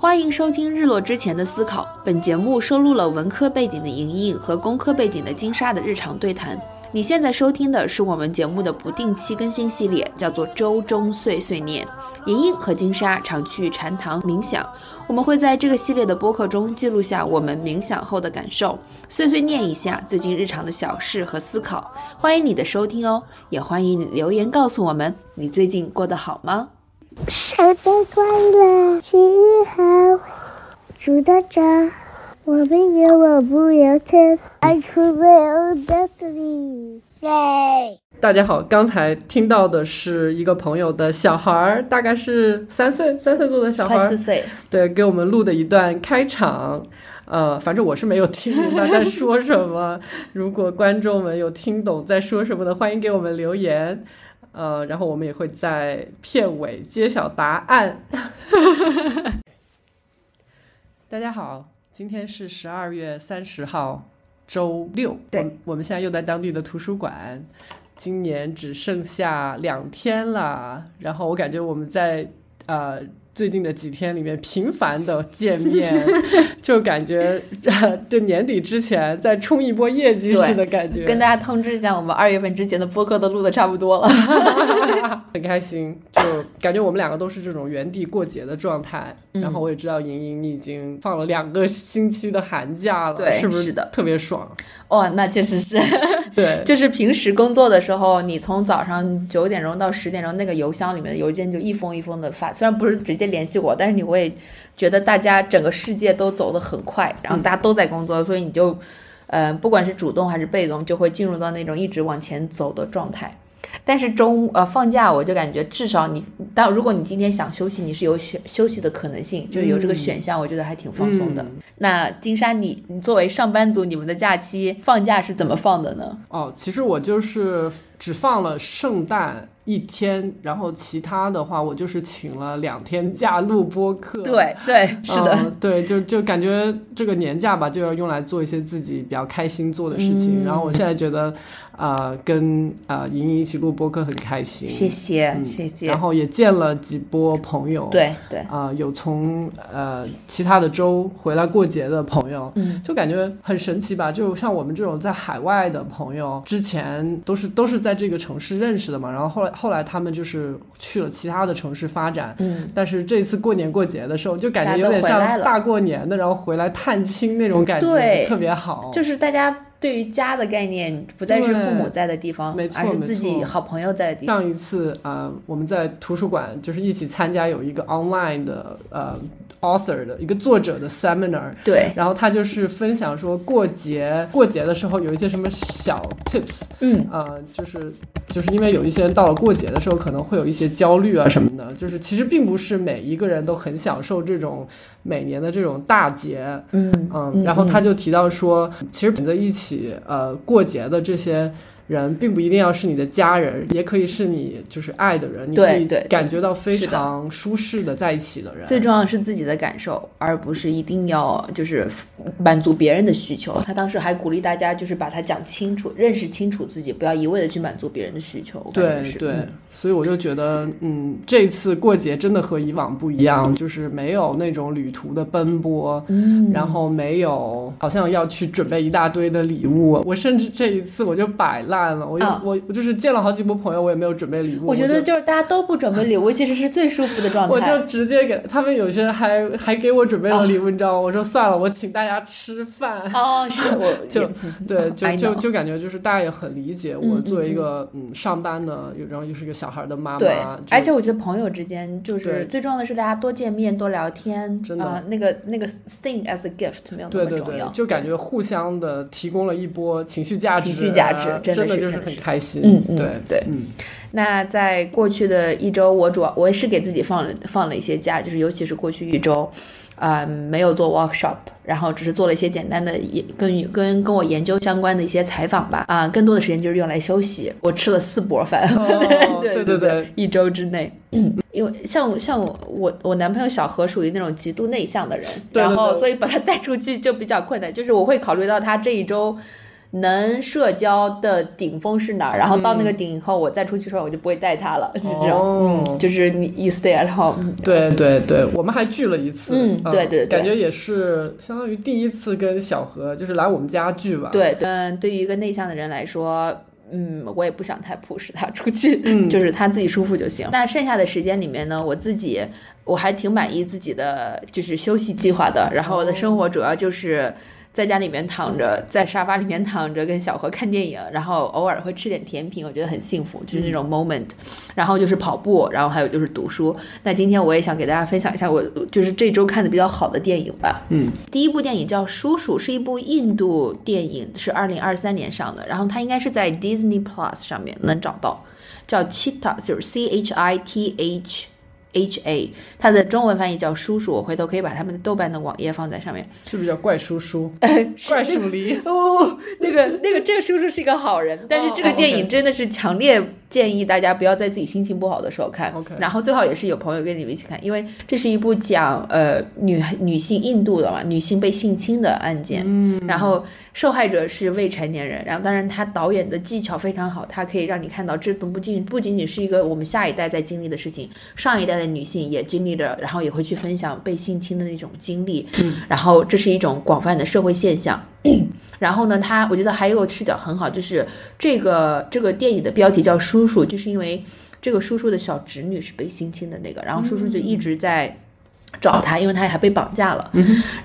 欢迎收听《日落之前的思考》。本节目收录了文科背景的莹莹和工科背景的金沙的日常对谈。你现在收听的是我们节目的不定期更新系列，叫做《周中碎碎念》。莹莹和金沙常去禅堂冥想，我们会在这个系列的播客中记录下我们冥想后的感受，碎碎念一下最近日常的小事和思考。欢迎你的收听哦，也欢迎你留言告诉我们你最近过得好吗？圣诞快乐，七月好，祝大家我们有我不要天，I choose my own destiny，耶！大家好，刚才听到的是一个朋友的小孩儿，大概是三岁，三岁多的小孩儿四，岁，对，给我们录的一段开场。呃，反正我是没有听明白在说什么。如果观众们有听懂在说什么的，欢迎给我们留言。呃，然后我们也会在片尾揭晓答案。大家好，今天是十二月三十号，周六。对我，我们现在又在当地的图书馆。今年只剩下两天了，然后我感觉我们在呃最近的几天里面频繁的见面，就感觉 呃对年底之前再冲一波业绩似的感觉，跟大家通知一下，我们二月份之前的播客都录的差不多了。很开心，就感觉我们两个都是这种原地过节的状态。嗯然后我也知道莹莹你已经放了两个星期的寒假了，是不是是的特别爽？哇、那确实是，对，就是平时工作的时候，你从早上九点钟到十点钟，那个邮箱里面的邮件就一封一封的发，虽然不是直接联系我，但是你会觉得大家整个世界都走得很快，然后大家都在工作，所以你就，呃，不管是主动还是被动，就会进入到那种一直往前走的状态。但是中呃放假，我就感觉至少你，当如果你今天想休息，你是有选休息的可能性，就是有这个选项，我觉得还挺放松的。嗯那金山你，你作为上班族，你们的假期放假是怎么放的呢？哦，其实我就是只放了圣诞一天，然后其他的话我就是请了两天假录播课。对对，是的，嗯对，就就感觉这个年假吧，就要用来做一些自己比较开心做的事嗯情。然后我现在觉得，呃，跟呃莹莹一起录播课很开心，谢谢、嗯谢谢然。后也见了几波朋友，，对对，啊、有从呃其他的州回来过节的朋友，嗯，就感觉很神奇吧。就像我们这种在海外的朋友，之前都是都是在这个城市认识的嘛，然后后来后来他们就是去了其他的城市发展，嗯，但是这次过年过节的时候，就感觉有点像大过年的，然后回来探亲那种感觉，对特别好。就是大家对于家的概念，不再是父母在的地方，没错而是自己好朋友在的地方。上一次呃，我们在图书馆就是一起参加有一个 online 的呃 author 的一个作者的 seminar，对，然后他就是分享说过节过节的时候有一些什么小 tips，嗯，呃，就是就是因为有一些人到了过节的时候可能会有一些焦虑啊什么的，就是其实并不是每一个人都很享受这种每年的这种大节，嗯。嗯，然后他就提到说，其实选择一起起呃过节的这些人，并不一定要是你的家人，也可以是你就是爱的人，你可以感觉到非常舒适的在一起的人。最重要的是自己的感受，而不是一定要就是满足别人的需求。他当时还鼓励大家，就是把它讲清楚，认识清楚自己，不要一味的去满足别人的需求。对对嗯，所以我就觉得，嗯，这次过节真的和以往不一样，就是没有那种旅途的奔波，嗯，然后没有好像要去准备一大堆的礼物。我甚至这一次我就摆烂了，我我我就是见了好几波朋友，我也没有准备礼物。我觉得就就是大家都不准备礼物，其实是最舒服的状态。我就直接给他们，有些人还还给我准备了礼物，你知道吗？我说算了，我请大家吃饭。哦，是我就对，就就就感觉就是大家也很理解我嗯作为一个嗯上班的，然后又是一个小孩的妈妈，对，而且我觉得朋友之间就是最重要的是大家多见面、多聊天，真的啊、那个那个 thing as a gift 没有那对对么重要，，对就感觉互相的提供了一波情绪价值，情绪价值呃真的真就是很开心，嗯嗯对对嗯那在过去的一周，我主要我也是给自己放了放了一些假，就是尤其是过去一周，啊、没有做 workshop，然后只是做了一些简单的也跟跟跟我研究相关的一些采访吧，啊、更多的时间就是用来休息。我吃了四波饭，哦 对对对对，一周之内。因为像我像我我我男朋友小何属于那种极度内向的人，对对然后所以把他带出去就比较困难。就是我会考虑到他这一周能社交的顶峰是哪儿，然后到那个顶以后，我再出去的时候我就不会带他了，就是这就是你 you stay at home，对对对，我们还聚了一次，嗯对对对感觉也是相当于第一次跟小何就是来我们家聚吧。对，嗯，对于一个内向的人来说。嗯，我也不想太 push 他出去，嗯 就是他自己舒服就行。那剩下的时间里面呢，我自己我还挺满意自己的就是休息计划的。然后我的生活主要就是在家里面躺着，在沙发里面躺着，跟小何看电影，然后偶尔会吃点甜品，我觉得很幸福，就是那种 moment。然后就是跑步，然后还有就是读书。那今天我也想给大家分享一下我就是这周看的比较好的电影吧。嗯，第一部电影叫《叔叔》，是一部印度电影，是二零二三年上的，然后它应该是在 Disney Plus 上面能找到，叫 Chita，就是 C H I T H。H A，它的中文翻译叫叔叔，我回头可以把他们的豆瓣的网页放在上面。是不是叫怪叔叔？怪叔离？哦，那个那个这个叔叔是一个好人，但是这个哦电影真的是强烈建议大家不要在自己心情不好的时候看然后最好也是有朋友跟你们一起看，因为这是一部讲呃女女性印度的嘛，女性被性侵的案件，嗯，然后受害者是未成年人，然后当然他导演的技巧非常好，他可以让你看到这都不仅不仅仅是一个我们下一代在经历的事情，上一代的女性也经历着，然后也会去分享被性侵的那种经历，嗯，然后这是一种广泛的社会现象。然后呢，他我觉得还有个视角很好，就是这个这个电影的标题叫《叔叔》，就是因为这个叔叔的小侄女是被性侵的那个，然后叔叔就一直在。找他，因为他还被绑架了。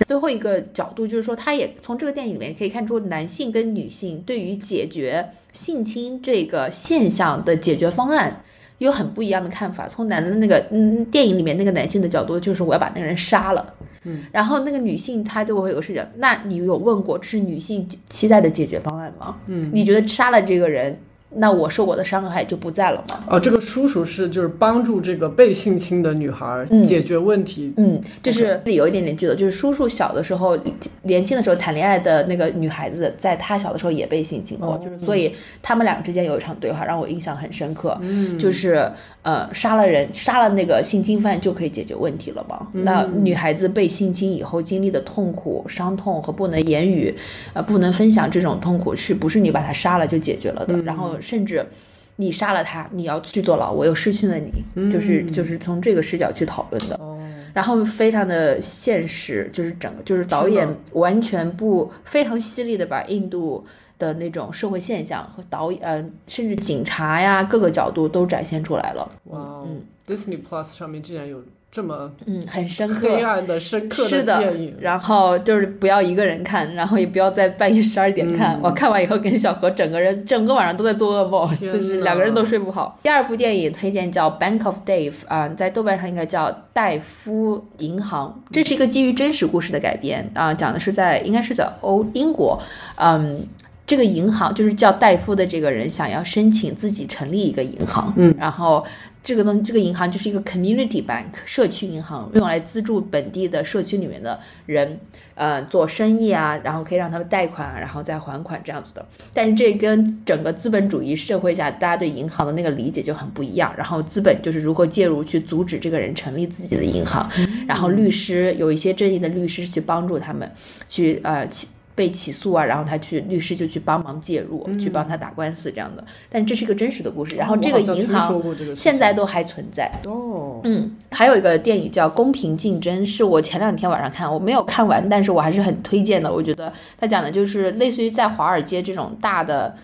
最后一个角度就是说，他也从这个电影里面可以看出，男性跟女性对于解决性侵这个现象的解决方案有很不一样的看法。从男的那个嗯电影里面那个男性的角度，就是我要把那个人杀了。嗯，然后那个女性她就会有个视角，那你有问过这是女性期待的解决方案吗？嗯，你觉得杀了这个人，那我受过的伤害就不在了吗？哦，这个叔叔是就是帮助这个被性侵的女孩嗯解决问题。嗯，就是有一点点剧的，就是叔叔小的时候，年轻的时候谈恋爱的那个女孩子，在他小的时候也被性侵过，哦就是所以他们两个之间有一场对话让我印象很深刻，嗯，就是呃杀了人，杀了那个性侵犯就可以解决问题了吗？那女孩子被性侵以后经历的痛苦、伤痛和不能言语，呃不能分享这种痛苦，是不是你把她杀了就解决了的？然后甚至。你杀了他，你要去坐牢，我又失去了你，就是就是从这个视角去讨论的。哦，然后非常的现实，就是整个就是导演完全不非常犀利的把印度的那种社会现象和导演呃甚至警察呀各个角度都展现出来了，哇哦，Disney Plus 上面竟然有这么嗯，很深刻。黑暗的、深刻是的电影。然后就是不要一个人看，然后也不要在半夜十二点看。我看完以后跟小何整个人整个晚上都在做噩梦，就是两个人都睡不好。第二部电影推荐叫《Bank of Dave》啊、在豆瓣上应该叫《戴夫银行》，这是一个基于真实故事的改编啊、讲的是在应该是在欧英国，嗯。这个银行就是叫戴夫的这个人想要申请自己成立一个银行，嗯，然后这个东这个银行就是一个 community bank 社区银行，用来资助本地的社区里面的人，呃，做生意啊，然后可以让他们贷款，然后再还款这样子的。但是这跟整个资本主义社会下大家对银行的那个理解就很不一样。然后资本就是如何介入去阻止这个人成立自己的银行，然后律师有一些正义的律师去帮助他们去呃起。被起诉啊，然后他去律师就去帮忙介入，去帮他打官司这样的。但这是一个真实的故事，然后这个银行现在都还存在。哦，嗯，还有一个电影叫《公平竞争》，是我前两天晚上看，我没有看完，但是我还是很推荐的。我觉得他讲的就是类似于在华尔街这种大的。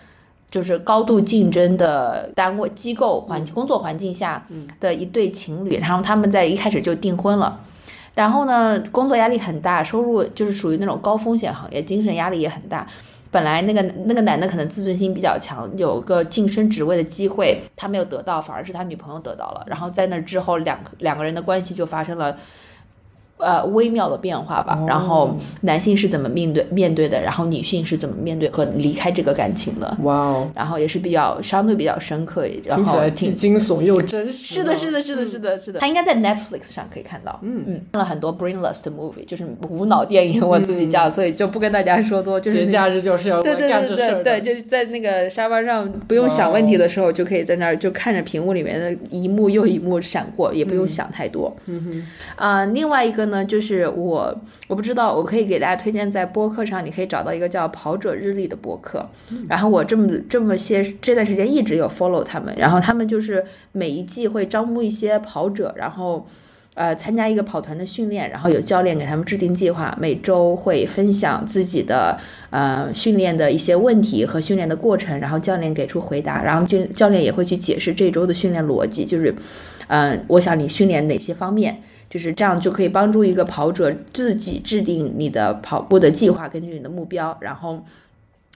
就是高度竞争的单位、机构环工作环境下的一对情侣，然后他们在一开始就订婚了，然后呢，工作压力很大，收入就是属于那种高风险行业，精神压力也很大。本来那个那个男的可能自尊心比较强，有个晋升职位的机会，他没有得到，反而是他女朋友得到了。然后在那之后，两个两个人的关系就发生了。呃，微妙的变化吧。然后男性是怎么面对面对的，然后女性是怎么面对和离开这个感情的。哇哦，然后也是比较相对比较深刻，然听起来后挺既惊悚又真实。是的，是的，是的，是的，是的。它应该在 Netflix 上可以看到。嗯嗯，看了很多 brainless 的 movie，就是无脑电影，我自己叫，所以就不跟大家说多，就是节假日就是要对对对。对对，就是在那个沙发上不用想问题的时候，就可以在那儿就看着屏幕里面的一幕又一幕闪过，也不用想太多。嗯哼。啊、另外一个呢，就是我我不知道，我可以给大家推荐在播客上，你可以找到一个叫“跑者日历”的播客。然后我这么这么些这段时间一直有 follow 他们，然后他们就是每一季会招募一些跑者，然后。呃，参加一个跑团的训练，然后有教练给他们制定计划，每周会分享自己的呃训练的一些问题和训练的过程，然后教练给出回答，然后教教练也会去解释这周的训练逻辑，就是，嗯、我想你训练哪些方面，就是这样就可以帮助一个跑者自己制定你的跑步的计划，根据你的目标，然后。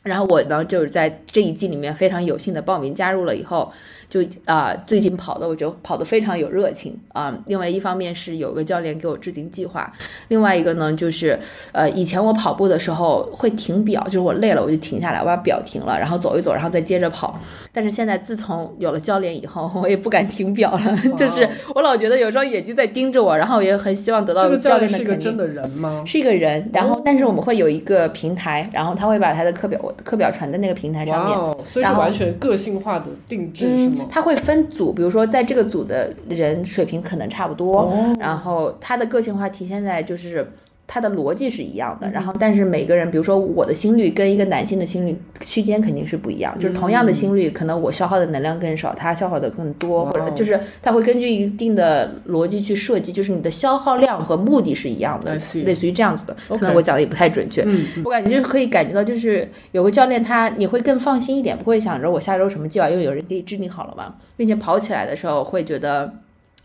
然后我呢，就是在这一季里面非常有幸的报名加入了以后，就啊、最近跑的我就跑得非常有热情啊、另外一方面是有个教练给我制定计划，另外一个呢就是呃以前我跑步的时候会停表，就是我累了我就停下来，我把表停了，然后走一走，然后再接着跑。但是现在自从有了教练以后，我也不敢停表了，就是我老觉得有双眼睛在盯着我，然后我也很希望得到这个教练的肯定练是一个真。的人吗？是一个人，然后但是我们会有一个平台，然后他会把他的课表课表传在那个平台上面。哦，所以是完全个性化的定制是吗嗯，？他会分组，比如说在这个组的人水平可能差不多，哦然后他的个性化体现在就是他的逻辑是一样嗯。的，然后但是每个人，比如说我的心率跟一个男性的心率区间肯定是不一样，就是同样的心率，可能我消耗的能量更少，他消耗的更多，或者就是他会根据一定的逻辑去设计，就是你的消耗量和目的是一样的类似于这样子的，可能我讲的也不太准确，嗯，我感觉就是可以感觉到，就是有个教练他你会更放心一点，不会想着我下周什么计划，因为有人给你制定好了嘛，并且跑起来的时候会觉得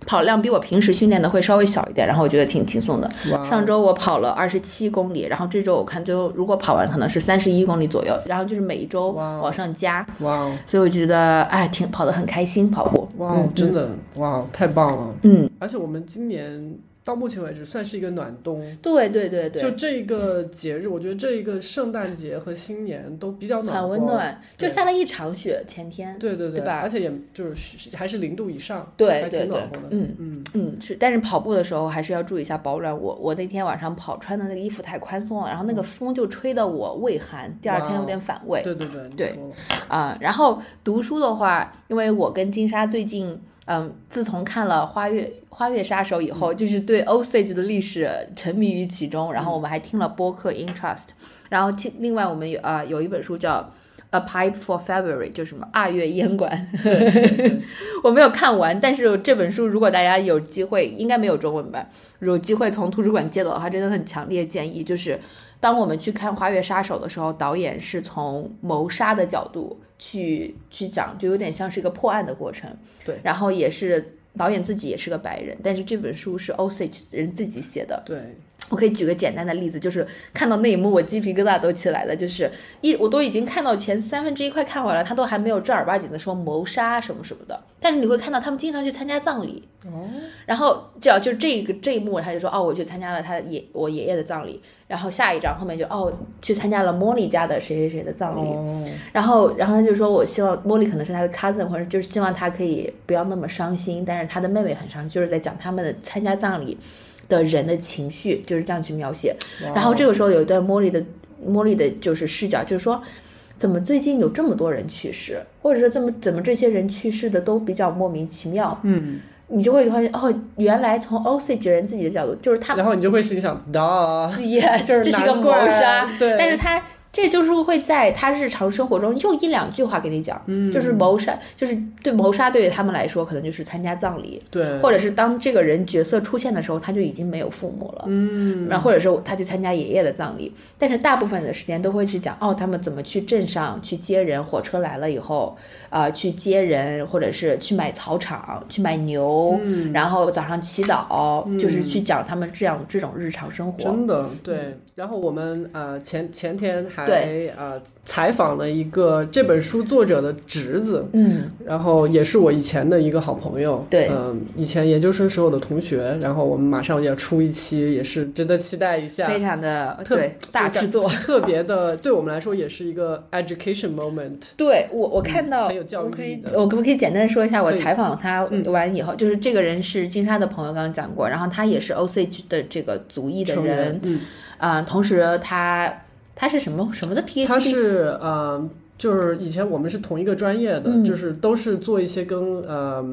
跑量比我平时训练的会稍微小一点，然后我觉得挺轻松的。上周我跑了二十七公里，然后这周我看最后如果跑完可能是三十一公里左右，然后就是每一周往上加，哇哦所以我觉得哎挺跑得很开心跑步。哇哦，真的哇哦，太棒了！嗯，而且我们今年到目前为止算是一个暖冬，对对对对，就这个节日，我觉得这一个圣诞节和新年都比较暖和，很温暖，就下了一场雪，前天。对对对吧而且也就是还是零度以上，还对对对挺暖和的。，嗯嗯，嗯是，但是跑步的时候还是要注意一下保暖。我我那天晚上跑穿的那个衣服太宽松了，然后那个风就吹得我胃寒，第二天有点反胃对对对，对啊、然后读书的话，因为我跟金莎最近。嗯，自从看了《花月花月杀手》以后，就是对 Osage 的历史沉迷于其中。然后我们还听了播客 Interest，然后听另外我们有啊、有一本书叫《A Pipe for February》，就是什么二月烟管。对对对我没有看完，但是这本书如果大家有机会，应该没有中文版，有机会从图书馆借到的话，真的很强烈建议，就是当我们去看《花月杀手》的时候，导演是从谋杀的角度去去讲，就有点像是一个破案的过程。对，然后也是导演自己也是个白人，但是这本书是 Osage 人自己写的。对，我可以举个简单的例子，就是看到那一幕，我鸡皮疙瘩都起来了。就是一，我都已经看到前三分之一快看完了，他都还没有正儿八经的说谋杀什么什么的。但是你会看到他们经常去参加葬礼，哦，然后只要就这个这一幕，他就说哦，我去参加了他爷我爷爷的葬礼。然后下一章后面就哦，去参加了莫莉家的谁谁谁的葬礼。哦，然后，然后他就说，我希望莫莉可能是他的 cousin，或者就是希望他可以不要那么伤心，但是他的妹妹很伤心，就是在讲他们的参加葬礼的人的情绪，就是这样去描写。哇然后这个时候有一段茉莉的茉莉的就是视角，就是说。怎么最近有这么多人去世，或者说这么怎么这些人去世的都比较莫名其妙，嗯，你就会发现哦，原来从 Osage 人自己的角度，就是他然后你就会心想，啊，也就是这是一个谋杀，对。但是他这就是会在他日常生活中用一两句话给你讲，嗯，就是谋杀，就是对谋杀对于他们来说，可能就是参加葬礼，对，或者是当这个人角色出现的时候，他就已经没有父母了。嗯，然后或者是他去参加爷爷的葬礼，但是大部分的时间都会去讲哦，他们怎么去镇上去接人，火车来了以后，啊、去接人，或者是去买草场，去买牛，嗯然后早上祈祷，就是去讲他们这样这种日常生活。真的对。然后我们呃前前天还对呃采访了一个这本书作者的侄子，嗯，然后也是我以前的一个好朋友，对嗯、以前研究生时候的同学，然后我们马上要出一期，也是值得期待一下。非常的特对大制作。特别的，对我们来说也是一个 education moment。对我，我看到，很有教育我可以我可不可以简单的说一下，我采访他嗯完以后，就是这个人是金沙的朋友，刚刚讲过，然后他也是 Osage 的这个族裔的人，嗯，啊、同时他他是什么什么的 PhD？他是呃，就是以前我们是同一个专业的，嗯就是都是做一些跟呃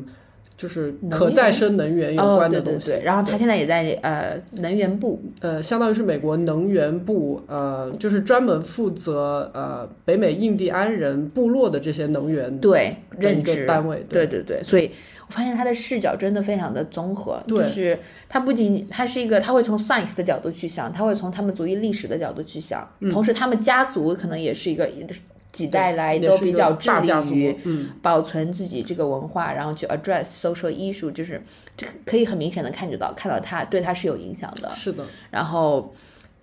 就是可再生能源有哦，关的东西。对对对，然后他现在也在呃能源部，呃，相当于是美国能源部，呃，就是专门负责呃北美印第安人部落的这些能源对任职单位。对对对，所以我发现他的视角真的非常的综合，对就是他不仅他是一个，他会从 science 的角度去想，他会从他们族裔历史的角度去想，同时他们家族可能也是一个几代来都比较致力于嗯，保存自己这个文化，然后去 address social issue，就是这个可以很明显的看得到，看到他对他是有影响的。是的，然后，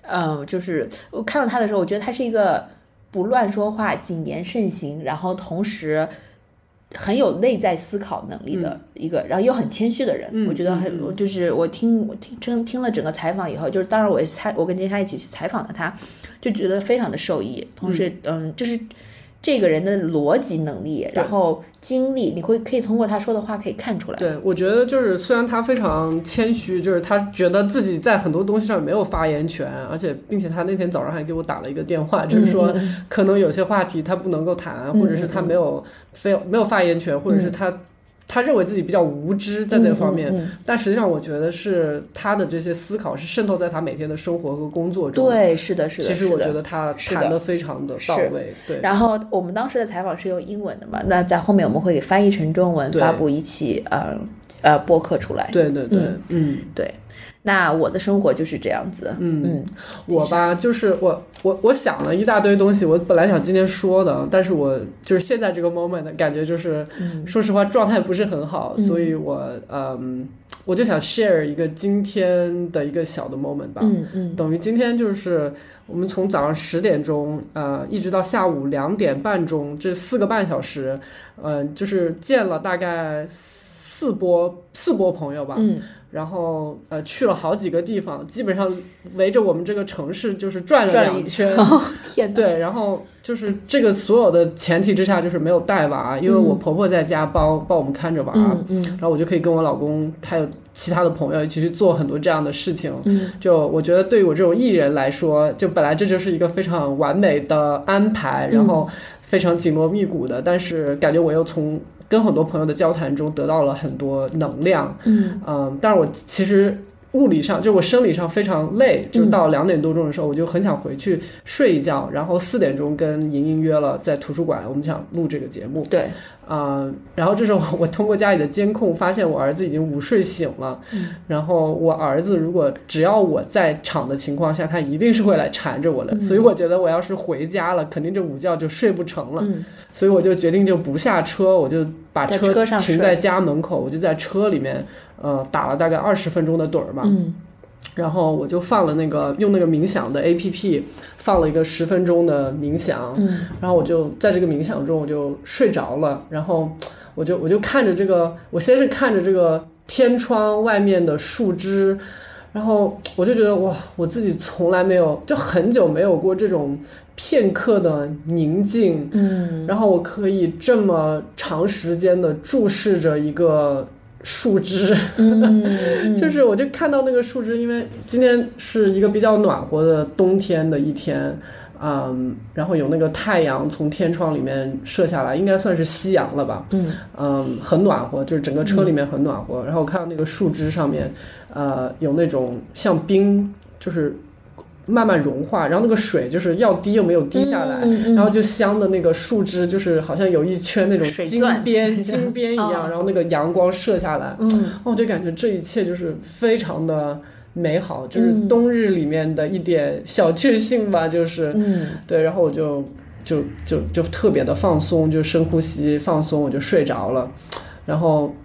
嗯，就是我看到他的时候，我觉得他是一个不乱说话、谨言慎行，然后同时很有内在思考能力的一个，然后又很谦虚的人。嗯我觉得很，就是我听我听听听了整个采访以后，就是当然我也采我跟金莎一起去采访的他，就觉得非常的受益。同时，嗯就是。这个人的逻辑能力，然后经历，你会可以通过他说的话可以看出来。对，我觉得就是虽然他非常谦虚，就是他觉得自己在很多东西上没有发言权，而且并且他那天早上还给我打了一个电话，就是说可能有些话题他不能够谈，或者是他没有非没有发言权，或者是他。他认为自己比较无知在这个方面，嗯嗯嗯。但实际上我觉得是他的这些思考是渗透在他每天的生活和工作中。，对，是的，是的。其实我觉得他谈的非常的到位。对，然后我们当时的采访是用英文的嘛，那在后面我们会给翻译成中文，发布一期呃呃播客出来。对对对，嗯。对，那我的生活就是这样子。嗯嗯，我吧，就是我我我想了一大堆东西，我本来想今天说的，但是我就是现在这个 moment 感觉就是，嗯说实话状态不是很好，所以我嗯，我就想 share 一个今天的一个小的 moment 吧，嗯嗯等于今天就是我们从早上十点钟，呃，一直到下午两点半钟，这四个半小时，嗯、就是见了大概四波四波朋友吧，嗯。然后呃去了好几个地方，基本上围着我们这个城市就是转了两圈。天哪，对，然后就是这个所有的前提之下，就是没有带娃，因为我婆婆在家帮帮我们看着娃，嗯嗯。然后我就可以跟我老公还有其他的朋友一起去做很多这样的事情。嗯。就我觉得对于我这种艺人来说，就本来这就是一个非常完美的安排，然后非常紧锣密鼓的，但是感觉我又从跟很多朋友的交谈中得到了很多能量。嗯嗯，但是我其实物理上，就我生理上非常累，就到两点多钟的时候，我就很想回去睡一觉，然后四点钟跟莹莹约了在图书馆，我们想录这个节目。对，啊、然后这时候我通过家里的监控发现我儿子已经午睡醒了，然后我儿子如果只要我在场的情况下，他一定是会来缠着我的，所以我觉得我要是回家了，肯定这午觉就睡不成了，嗯。所以我就决定就不下车，我就把车停在家门口，我就在车里面呃打了大概二十分钟的盹儿吧，嗯。然后我就放了那个用那个冥想的 A P P 放了一个十分钟的冥想，嗯。然后我就在这个冥想中我就睡着了，然后我就我就看着这个，我先是看着这个天窗外面的树枝，然后我就觉得哇，我自己从来没有就很久没有过这种片刻的宁静，嗯。然后我可以这么长时间的注视着一个树枝。嗯，就是我就看到那个树枝，因为今天是一个比较暖和的冬天的一天，嗯，然后有那个太阳从天窗里面射下来，应该算是夕阳了吧，嗯嗯，很暖和，就是整个车里面很暖和。然后我看到那个树枝上面，呃，有那种像冰，就是慢慢融化，然后那个水就是要滴又没有滴下来，嗯嗯然后就镶的那个树枝，就是好像有一圈那种金边 金边一样，哦。然后那个阳光射下来，嗯。我就感觉这一切就是非常的美好，就是嗯冬日里面的一点小确幸吧，就是。嗯。对，然后我就就就就特别的放松，就深呼吸放松，我就睡着了，然后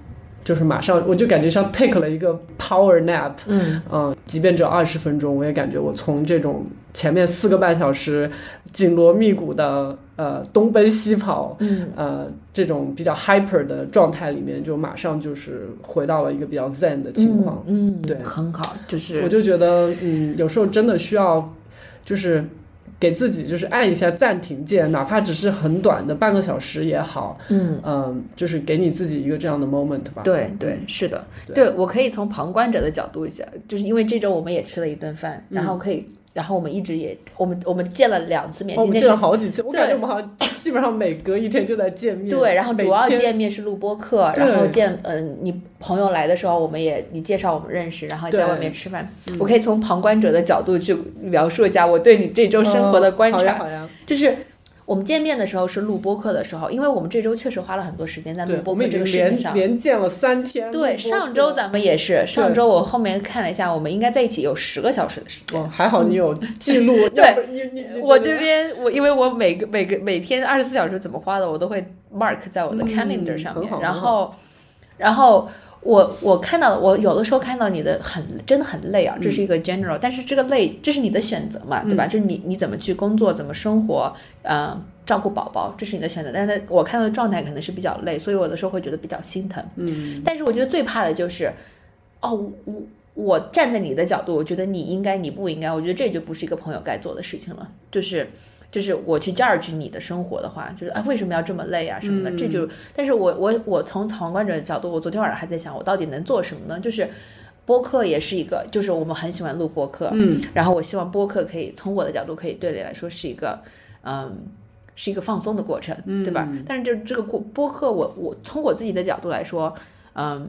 就是马上我就感觉像 take 了一个 power nap，嗯嗯，即便只有二十分钟，我也感觉我从这种前面四个半小时紧锣密鼓的呃东奔西跑，嗯呃这种比较 hyper 的状态里面，就马上就是回到了一个比较 zen 的情况。嗯，对很好，就是我就觉得，嗯，有时候真的需要，就是给自己就是按一下暂停键，哪怕只是很短的半个小时也好，嗯。嗯，就是给你自己一个这样的 moment 吧。对对，是的，对对我可以从旁观者的角度一下，就是因为这周我们也吃了一顿饭，然后可以然后我们一直也我们我们见了两次面，哦见今天是了好几次，我感觉我们好像基本上每隔一天就在见面。对，然后主要见面是录播课，然后见嗯、你朋友来的时候，我们也你介绍我们认识，然后在外面吃饭。我可以从旁观者的角度去描述一下我对你这周生活的观察，哦好呀好呀，就是。我们见面的时候是录播客的时候，因为我们这周确实花了很多时间在录播课这个事情连上。连见了三天。对，上周咱们也是，上周我后面看了一下，我们应该在一起有十个小时的时间。哦，还好你有记录，对你你你我这边我因为我每个每个每天二十四小时怎么花的，我都会 mark 在我的嗯 calendar 上面。然后，然后我我看到我有的时候看到你的很真的很累啊，这是一个 general，、但是这个累这是你的选择嘛，对吧？就是你你怎么去工作，怎么生活，呃，照顾宝宝，这是你的选择。但是我看到的状态可能是比较累，所以我有的时候会觉得比较心疼。嗯，但是我觉得最怕的就是，哦，我我站在你的角度，我觉得你应该，你不应该，我觉得这就不是一个朋友该做的事情了。就是就是我去 judge 你的生活的话，就是啊为什么要这么累啊什么的，这就，但是我我我从旁观者的角度，我昨天晚上还在想，我到底能做什么呢？就是。播客也是一个，就是我们很喜欢录播客，嗯，然后我希望播客可以从我的角度，可以对你来说是一个，嗯，是一个放松的过程，对吧？但是这这个过播客我，我从我自己的角度来说，嗯，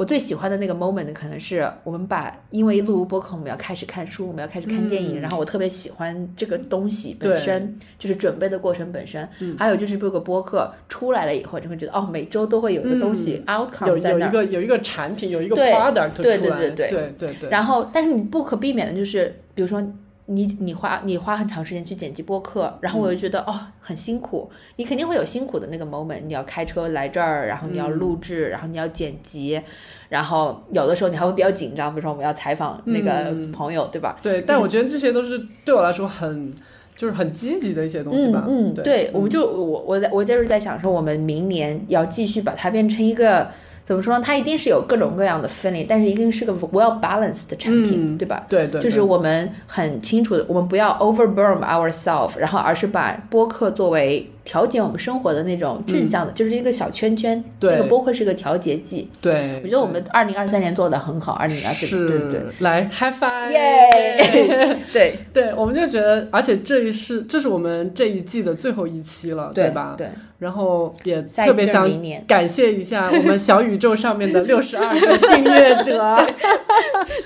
我最喜欢的那个 moment 可能是我们把，因为录播客，我们要开始看书，我们要开始看电影，然后我特别喜欢这个东西本身，就是准备的过程本身。还有就是这个播客出来了以后，就会觉得哦，每周都会有一个东西、outcome 在那儿。有一个有一个产品，有一个对 product 对对对对。然后，但是你不可避免的就是，比如说你你花你花很长时间去剪辑播客，然后我就觉得、哦很辛苦，你肯定会有辛苦的那个 moment，你要开车来这儿，然后你要录制，然后你要剪辑，然后有的时候你还会比较紧张，比如说我们要采访那个朋友，对吧？对，但我觉得这些都是对我来说很就是很积极的一些东西吧。嗯，嗯对，我们就我我在我就是在想说，我们明年要继续把它变成一个怎么说呢？它一定是有各种各样的分类，但是一定是个 well balanced 的产品，嗯对吧？对对，就是我们很清楚的，我们不要 overburn ourselves，然后而是把播客作为调节我们生活的那种正向的，就是一个小圈圈。对。那个播客是个调节剂。对，我觉得我们二零二三年做的很好，二零二四是对对。对，来 high five，耶，对。对，我们就觉得，而且这一是这是我们这一季的最后一期了，对吧？对，然后也特别想。感谢一下我们小宇宙上面的 六十二个订阅者，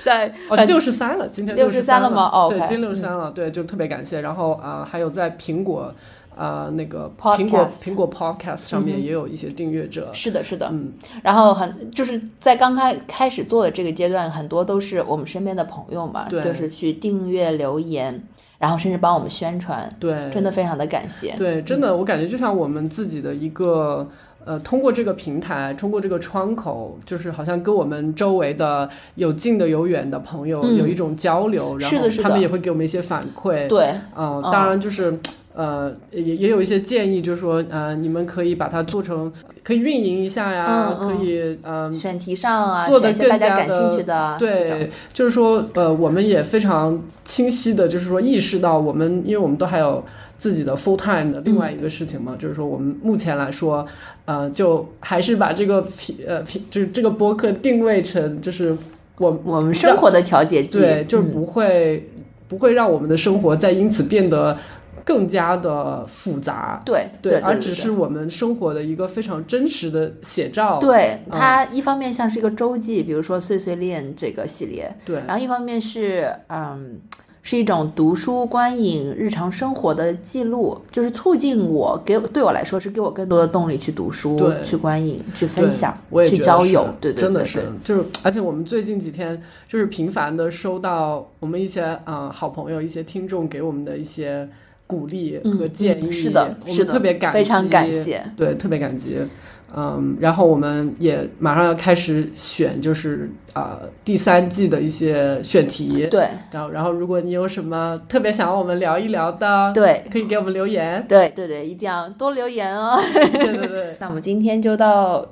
在哦，六十三了，今天六十三了。吗？哦对今六十三了，对，就特别感谢。然后啊、呃还有在苹果啊、呃那个苹果苹果 Podcast 上面也有一些订阅者，是的，是的，嗯，然后很就是在刚开开始做的这个阶段，很多都是我们身边的朋友嘛，对。就是去订阅、留言，然后甚至帮我们宣传，对，真的非常的感谢。对，真的，我感觉就像我们自己的一个。呃，通过这个平台，通过这个窗口，就是好像跟我们周围的有近的有远的朋友嗯。有一种交流，然后他们也会给我们一些反馈。对，嗯、嗯当然就是呃，也也有一些建议，就是说呃，你们可以把它做成，可以运营一下呀，嗯嗯。可以嗯、选题上啊，做得选一些大家感更加的对，就是说，呃，我们也非常清晰的，就是说意识到我们，因为我们都还有自己的 full time 的另外一个事情嘛，就是说我们目前来说，呃，就还是把这个平呃平就是这个播客定位成就是我我们生活的调节剂，对，就是嗯。不会、不会让我们的生活再因此变得更加的复杂。对对，对，而只是我们生活的一个非常真实的写照。对嗯它一方面像是一个周记，比如说碎碎念这个系列，对然后一方面是嗯。是一种读书、观影、日常生活的记录，就是促进我给对我来说是给我更多的动力去读书对、去观影、去分享、我也去交友，对对真的是，就是而且我们最近几天就是频繁的收到我们一些嗯、呃好朋友、一些听众给我们的一些鼓励嗯和建议，嗯是的我们是的特别感激，非常感谢，对，特别感激。嗯，然后我们也马上要开始选，就是啊、呃第三季的一些选题。对然后，然后如果你有什么特别想要我们聊一聊的，对可以给我们留言。对对对，一定要多留言哦。对对对。那我们今天就到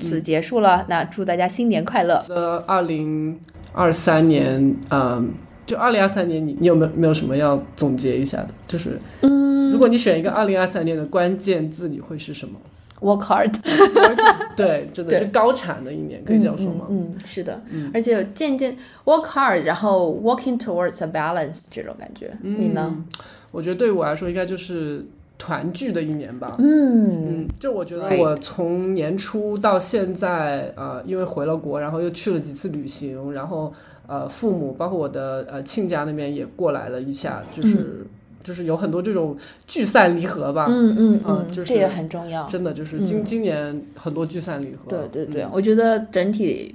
此结束了，那祝大家新年快乐！呃，二零二三年，嗯，就二零二三年你，你有没有没有什么要总结一下的？就是，嗯，如果你选一个二零二三年的关键字，你会是什么？work hard。对，真的 是高产的一年，可以这样说吗？嗯，嗯是的，而且渐渐 work hard，然后 working towards a balance 这种感觉。你呢？嗯我觉得对我来说，应该就是团聚的一年吧。嗯嗯，就我觉得我从年初到现在，呃，因为回了国，然后又去了几次旅行，然后呃，父母包括我的呃亲家那边也过来了一下，就是、就是有很多这种聚散离合吧。嗯嗯就是这也很重要。真的就是今、今年很多聚散离合。对对对，嗯我觉得整体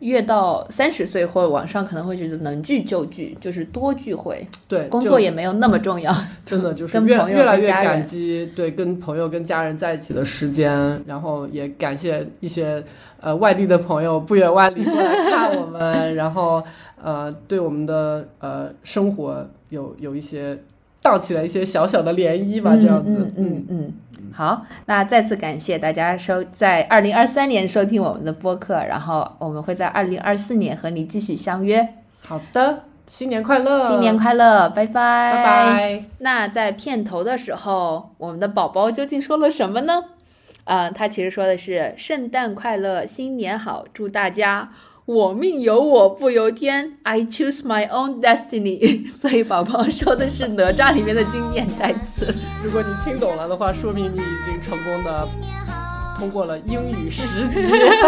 越到三十岁或者往上，可能会觉得能聚就聚，就是多聚会，对，工作也没有那么重要。真的就是越越来越感激对跟朋友跟家人在一起的时间，然后也感谢一些呃外地的朋友不远万里过来看我们，然后呃对我们的呃生活有有一些荡起了一些小小的涟漪吧，这样子，嗯嗯嗯。好，那再次感谢大家收在二零二三年收听我们的播客，然后我们会在二零二四年和你继续相约。好的，新年快乐，新年快乐，拜拜，拜拜。那在片头的时候，我们的宝宝究竟说了什么呢？呃，他其实说的是“圣诞快乐，新年好，祝大家我命由我不由天，I choose my own destiny”。所以宝宝说的是哪吒里面的经典台词。如果你听懂了的话，说明你已经成功的通过了英语十级。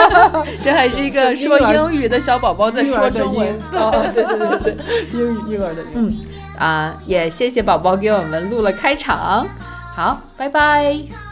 这还是一个说英语的小宝宝在说中文。哦，对对对对。英语婴儿的英。嗯啊，也谢谢宝宝给我们录了开场。好，拜拜。